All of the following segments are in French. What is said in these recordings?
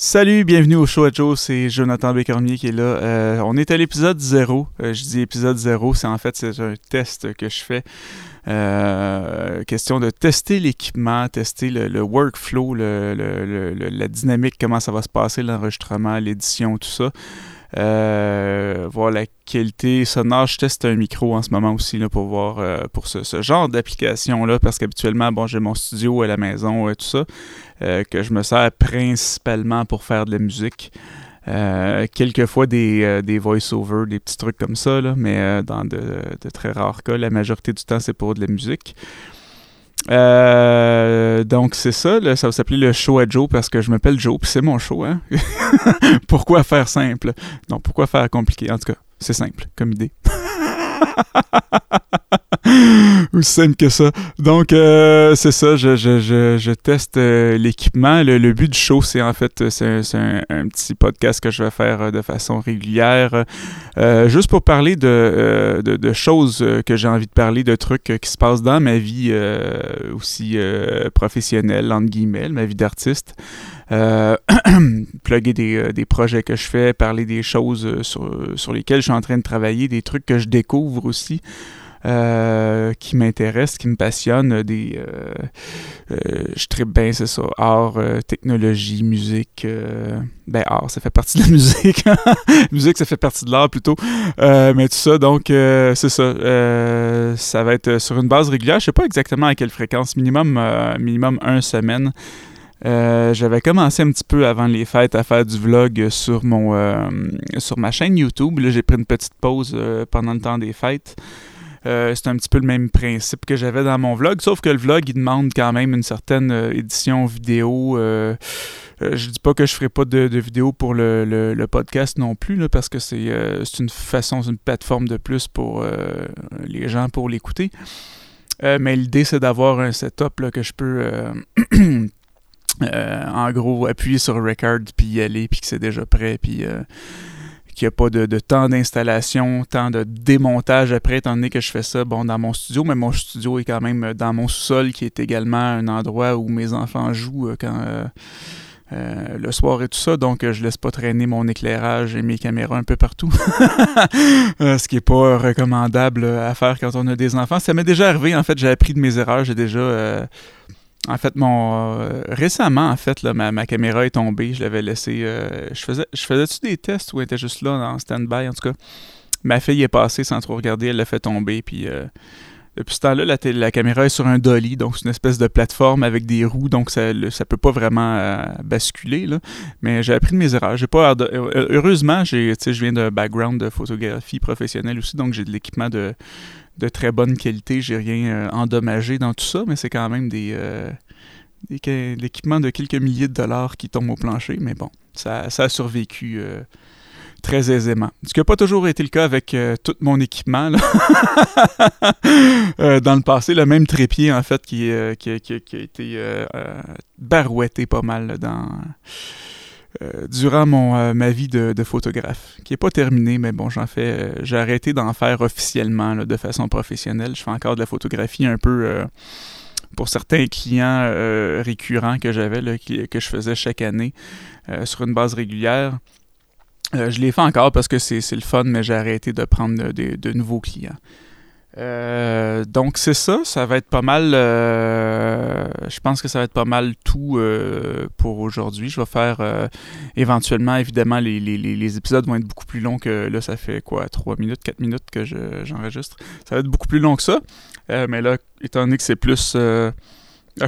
Salut, bienvenue au show à Joe, c'est Jonathan Bécormier qui est là. Euh, on est à l'épisode 0. Euh, je dis épisode 0, c'est en fait c'est un test que je fais. Euh, question de tester l'équipement, tester le, workflow, la dynamique, comment ça va se passer, l'enregistrement, l'édition, tout ça. Euh, voir la qualité sonore. Je teste un micro en ce moment aussi là, pour voir euh, pour ce, genre d'application-là, parce qu'habituellement, bon, j'ai mon studio à la maison et tout ça, euh, que je me sers principalement pour faire de la musique. quelquefois des, des voice-over, des petits trucs comme ça, là, mais dans de, de, très rares cas, la majorité du temps, c'est pour de la musique. Euh, donc c'est ça, ça va s'appeler le show à Joe parce que je m'appelle Joe, puis c'est mon show, hein? pourquoi faire simple? Non, pourquoi faire compliqué? En tout cas, c'est simple comme idée. Aussi simple que ça. Donc, euh, c'est ça, je, je, je, je teste euh, l'équipement. Le, le, but du show, c'est en fait, c'est un, un, petit podcast que je vais faire euh, de façon régulière, juste pour parler de, de, de choses que j'ai envie de parler, de trucs qui se passent dans ma vie aussi professionnelle, entre guillemets, ma vie d'artiste. Plugger des, des, projets que je fais, parler des choses sur, sur lesquelles je suis en train de travailler, des trucs que je découvre aussi. Euh, qui m'intéresse, qui me passionne. Des, euh, euh, je tripe bien, c'est ça. Art, technologie, musique. ben, art, ça fait partie de la musique. musique, ça fait partie de l'art plutôt. mais tout ça, donc, c'est ça. ça va être sur une base régulière. Je sais pas exactement à quelle fréquence. Minimum, minimum une semaine. j'avais commencé un petit peu avant les fêtes à faire du vlog sur mon sur ma chaîne YouTube. Là, j'ai pris une petite pause pendant le temps des fêtes. Euh, c'est un petit peu le même principe que j'avais dans mon vlog, sauf que le vlog, il demande quand même une certaine euh, édition vidéo. Euh, je dis pas que je ferai pas de, vidéo pour le, podcast non plus, parce que c'est une façon, c'est une plateforme de plus pour les gens pour l'écouter. mais l'idée, c'est d'avoir un setup que je peux... en gros, appuyer sur record, puis y aller, puis que c'est déjà prêt, puis qu'il n'y a pas de, temps d'installation, temps de démontage après, étant donné que je fais ça bon, dans mon studio, mais mon studio est quand même dans mon sous-sol, qui est également un endroit où mes enfants jouent euh, quand, euh, euh, le soir et tout ça, donc je laisse pas traîner mon éclairage et mes caméras un peu partout. ce qui est pas recommandable à faire quand on a des enfants. Ça m'est déjà arrivé, en fait, j'ai appris de mes erreurs, j'ai déjà en fait, mon euh, récemment, en fait, là, ma, caméra est tombée. Je l'avais laissée. Euh, je faisais, je faisais-tu des tests ou elle était juste là en stand-by, en tout cas? Ma fille est passée sans trop regarder, elle l'a fait tomber, puis euh, depuis ce temps-là, la, caméra est sur un dolly, donc c'est une espèce de plateforme avec des roues, donc ça ne peut pas vraiment basculer. Mais j'ai appris de mes erreurs. J'ai pas heureusement, j'ai, je viens d'un background de photographie professionnelle aussi, donc j'ai de l'équipement de, de très bonne qualité. J'ai rien euh, endommagé dans tout ça, mais c'est quand même des, euh, l'équipement de quelques milliers de dollars qui tombe au plancher. Mais bon, ça, a survécu euh, très aisément. Ce qui n'a pas toujours été le cas avec tout mon équipement. dans le passé, le même trépied, en fait, qui, a été barouetté pas mal dans durant mon, euh, ma vie de, photographe, qui n'est pas terminée, mais bon, j'en fais, euh, j'ai arrêté d'en faire officiellement de façon professionnelle. Je fais encore de la photographie un peu pour certains clients récurrents que j'avais, que je faisais chaque année sur une base régulière. je les fais encore parce que c'est le fun, mais j'ai arrêté de prendre de nouveaux clients. Euh, donc c'est ça, ça va être pas mal. Euh, je pense que ça va être pas mal tout euh, pour aujourd'hui. Je vais faire éventuellement, évidemment, les, épisodes vont être beaucoup plus longs que là, ça fait quoi, 3 minutes, 4 minutes que j'enregistre. ça va être beaucoup plus long que ça. mais là, étant donné que c'est plus. je,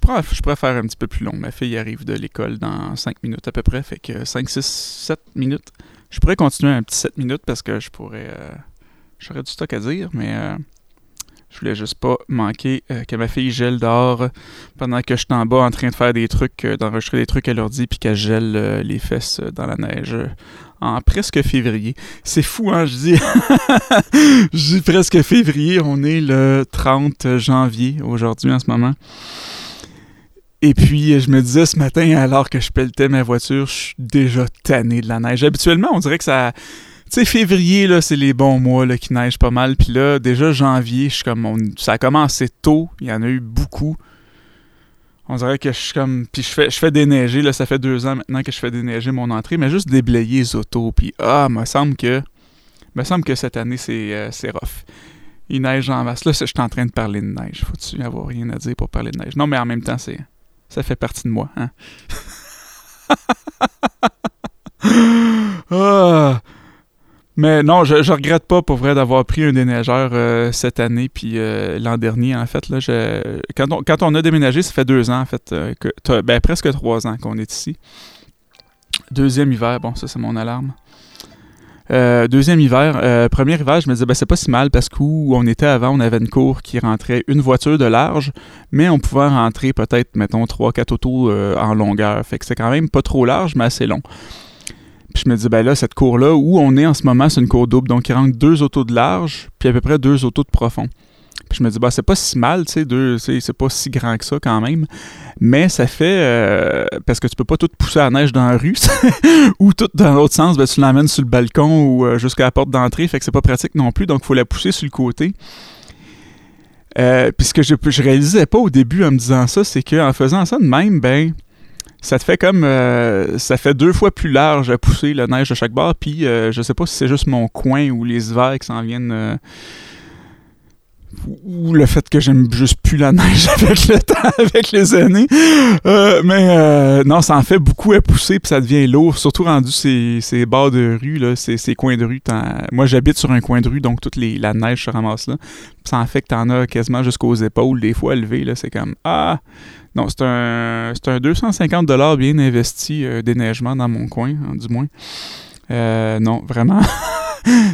pourrais, je pourrais faire un petit peu plus long. Ma fille arrive de l'école dans 5 minutes à peu près, fait que 5, 6, 7 minutes. Je pourrais continuer un petit 7 minutes parce que je pourrais. J'aurais du stock à dire, mais je voulais juste pas manquer euh, que ma fille gèle dehors pendant que je suis en bas en train de faire des trucs, euh, d'enregistrer des trucs à l'ordi, puis qu'elle gèle euh, les fesses dans la neige en presque février. C'est fou, hein, je dis. je dis presque février, on est le 30 janvier aujourd'hui en ce moment. Et puis, je me disais ce matin, alors que je pelletais ma voiture, je suis déjà tanné de la neige. Habituellement, on dirait que ça sais, février, là, c'est les bons mois là, qui neigent pas mal. Puis là, déjà janvier, je suis comme. ça a commencé tôt. Il y en a eu beaucoup. On dirait que je suis comme. Puis je fais, je fais déneiger, là, ça fait deux ans maintenant que je fais déneiger mon entrée, mais juste déblayer les autos. Puis ah, me semble que. me semble que cette année, c'est euh, c'est rough. Il neige en masse. Là, je suis en train de parler de neige. Faut-tu avoir rien à dire pour parler de neige? Non, mais en même temps, c'est ça fait partie de moi. Hein? ah. Mais non, je, je regrette pas pour vrai d'avoir pris un déneigeur euh, cette année puis euh, l'an dernier en fait là. Quand, on, a déménagé, ça fait deux ans en fait euh, ben presque trois ans qu'on est ici. Deuxième hiver, bon ça c'est mon alarme. deuxième hiver, premier hiver, je me disais ben c'est pas si mal parce qu'où on était avant, on avait une cour qui rentrait une voiture de large, mais on pouvait rentrer peut-être mettons trois quatre autos en longueur. Fait que c'est quand même pas trop large mais assez long. Puis je me dis, ben là, cette cour-là, où on est en ce moment, c'est une cour double. Donc, il rentre deux autos de large, puis à peu près deux autos de profond. Puis je me dis, ben, c'est pas si mal, tu sais, c'est pas si grand que ça quand même. Mais ça fait. Euh, parce que tu peux pas tout pousser à neige dans la rue, ou tout dans l'autre sens, ben, tu l'emmènes sur le balcon ou euh, jusqu'à la porte d'entrée. Fait que c'est pas pratique non plus. Donc, il faut la pousser sur le côté. Euh, puis ce que je, je réalisais pas au début en me disant ça, c'est qu'en faisant ça de même, ben ça te fait comme euh, ça fait deux fois plus large à pousser la neige de chaque bord puis euh, je sais pas si c'est juste mon coin ou les hivers qui s'en viennent euh, ou le fait que j'aime juste plus la neige avec le temps avec les années. Mais non ça en fait beaucoup à pousser puis ça devient lourd. Surtout rendu ces, ces de rue là ces, ces coins de rue. Moi j'habite sur un coin de rue donc toute la neige se ramasse là. Ça en fait que t'en as quasiment jusqu'aux épaules des fois élevées là. C'est comme ah! Non, c'est un, un 250 bien investi euh, déneigement dans mon coin, hein, du moins. Euh, non, vraiment.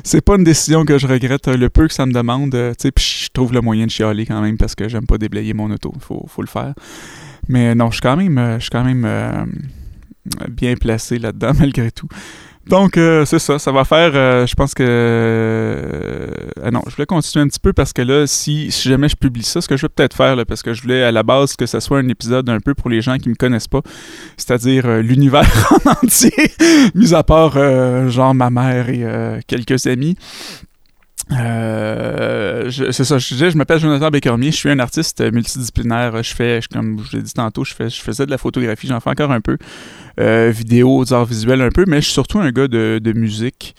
c'est pas une décision que je regrette euh, le peu que ça me demande. tu sais, je trouve le moyen de chialer quand même parce que j'aime pas déblayer mon auto. Faut, faut le faire. Mais non, je suis quand même, je suis quand même bien placé là-dedans malgré tout. Donc, euh, c'est ça. Ça va faire, euh, je pense que... Euh, non, je voulais continuer un petit peu parce que là, si, si jamais je publie ça, ce que je vais peut-être faire, là, parce que je voulais à la base que ce soit un épisode un peu pour les gens qui me connaissent pas, c'est-à-dire l'univers en entier, mis à part genre ma mère et quelques amis. Euh, c'est ça, je disais, je m'appelle Jonathan Bécormier, je suis un artiste multidisciplinaire. Je fais, comme je l'ai dit tantôt, je, fais, je faisais de la photographie, j'en fais encore un peu, euh, vidéo, arts visuels un peu, mais je suis surtout un gars de, de musique.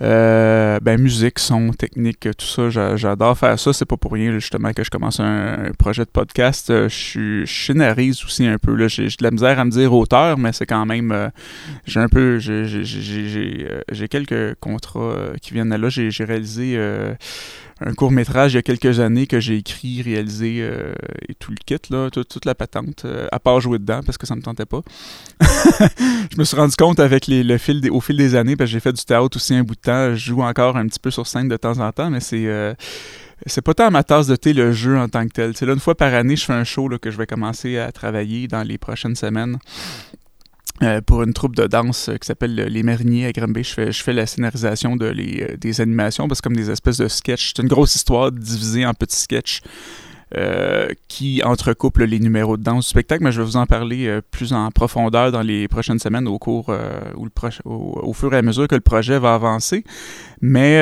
Euh, ben, musique, son, technique, tout ça, j'adore faire ça. C'est pas pour rien, justement, que je commence un, projet de podcast. Euh, je, je scénarise aussi un peu. J'ai de la misère à me dire auteur, mais c'est quand même. Euh, j'ai un peu. J'ai quelques contrats qui viennent là. J'ai réalisé un court métrage il y a quelques années que j'ai écrit, réalisé euh, et tout le kit, là, toute la patente, euh, à part jouer dedans parce que ça me tentait pas. je me suis rendu compte avec les, le fil des, au fil des années, parce que j'ai fait du théâtre aussi un bout de temps, je joue encore un petit peu sur scène de temps en temps, mais c'est euh, c'est pas tant ma tasse de thé le jeu en tant que tel. C'est là une fois par année, je fais un show là, que je vais commencer à travailler dans les prochaines semaines. Euh, pour une troupe de danse euh, qui s'appelle Les Mariniers à Granby. Je fais, je fais la scénarisation de les, euh, des animations parce que comme des espèces de sketchs. C'est une grosse histoire divisée en petits sketchs. qui entrecouple les numéros de danse du spectacle, mais je vais vous en parler plus en profondeur dans les prochaines semaines au cours ou au, fur et à mesure que le projet va avancer. Mais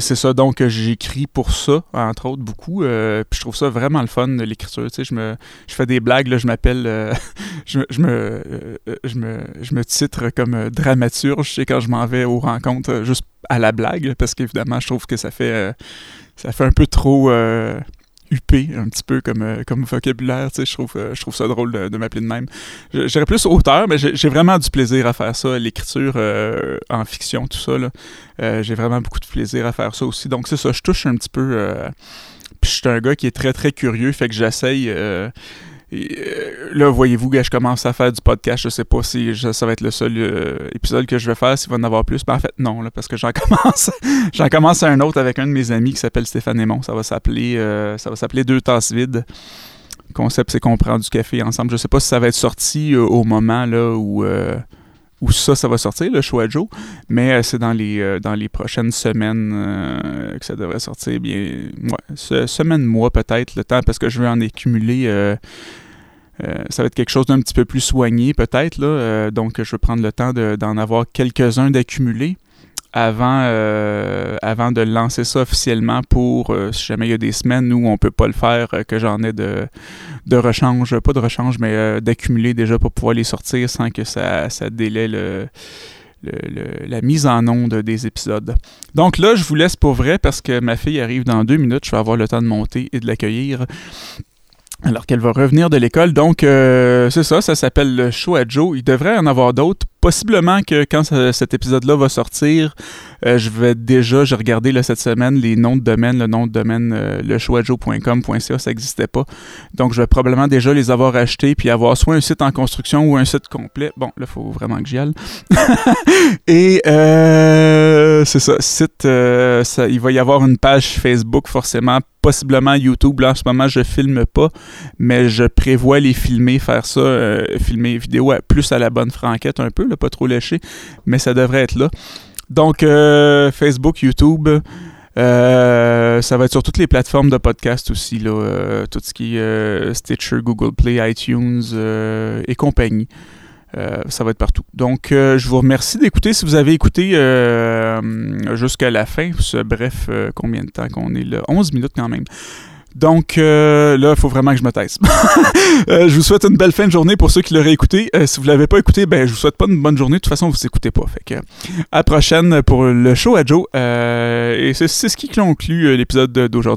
c'est ça, donc j'écris pour ça, entre autres, beaucoup. puis je trouve ça vraiment le fun, l'écriture. Tu sais, je, me, je fais des blagues, là, je m'appelle je, je, me, euh, je, me, je me titre comme euh, dramaturge, sais, quand je m'en vais aux rencontres euh, juste à la blague, parce qu'évidemment, je trouve que ça fait, ça fait un peu trop huppé, un petit peu comme, comme vocabulaire, tu sais, je trouve, je trouve ça drôle de, m'appeler de même. J'irais plus auteur, mais j'ai vraiment du plaisir à faire ça, l'écriture en fiction, tout ça, là. j'ai vraiment beaucoup de plaisir à faire ça aussi, donc c'est ça, je touche un petit peu... puis je suis un gars qui est très, très curieux, fait que j'essaye euh, là, voyez-vous, je commence à faire du podcast. Je sais pas si ça va être le seul euh, épisode que je vais faire, s'il va en avoir plus. Mais en fait, non, là, parce que j'en commence j'en commence un autre avec un de mes amis qui s'appelle Stéphane Aymon. Ça va s'appeler euh, ça va s'appeler Deux tasses vides. Le concept, c'est qu'on prend du café ensemble. Je sais pas si ça va être sorti au moment là où où ça, ça va sortir, le choix de Joe. Mais c'est dans les dans les prochaines semaines que ça devrait sortir. Bien, semaine, mois peut-être, le temps, parce que je vais en accumuler euh, ça va être quelque chose d'un petit peu plus soigné peut-être. Euh, donc, je vais prendre le temps d'en avoir quelques-uns d'accumuler. Avant, euh, avant de lancer ça officiellement pour, euh, si jamais il y a des semaines où on peut pas le faire, euh, que j'en ai de, de rechange, pas de rechange, mais d'accumuler déjà pour pouvoir les sortir sans que ça, ça délaie la mise en onde des épisodes. Donc là, je vous laisse pour vrai parce que ma fille arrive dans deux minutes. Je vais avoir le temps de monter et de l'accueillir alors qu'elle va revenir de l'école. Donc, c'est ça, ça s'appelle le show à Joe. Il devrait en avoir d'autres possiblement que quand cet épisode-là va sortir, euh, je vais déjà, j'ai regardé là, cette semaine les noms de domaine, le nom de domaine euh, lechoajo.com.ca, ça n'existait pas. Donc je vais probablement déjà les avoir achetés puis avoir soit un site en construction ou un site complet. Bon, là, il faut vraiment que j'y aille. Et euh, c'est ça, site, ça, il va y avoir une page Facebook forcément possiblement YouTube. Là, en ce moment, je filme pas, mais je prévois les filmer, faire ça, filmer vidéo plus à la bonne franquette un peu pas trop léché, mais ça devrait être là. Donc, euh, Facebook, YouTube, euh, ça va être sur toutes les plateformes de podcast aussi, là, euh, tout ce qui est Stitcher, Google Play, iTunes et compagnie. ça va être partout. Donc, je vous remercie d'écouter. Si vous avez écouté jusqu'à la fin, ce bref, combien de temps qu'on est? Là? 11 minutes quand même. Donc euh, là, il faut vraiment que je me taise. Euh, je vous souhaite une belle fin de journée pour ceux qui l'auraient écouté. Euh, si vous ne l'avez pas écouté, ben je vous souhaite pas une bonne journée. De toute façon, vous écoutez pas. Fait que à prochaine pour le show à Joe. et c'est ce qui conclut l'épisode d'aujourd'hui.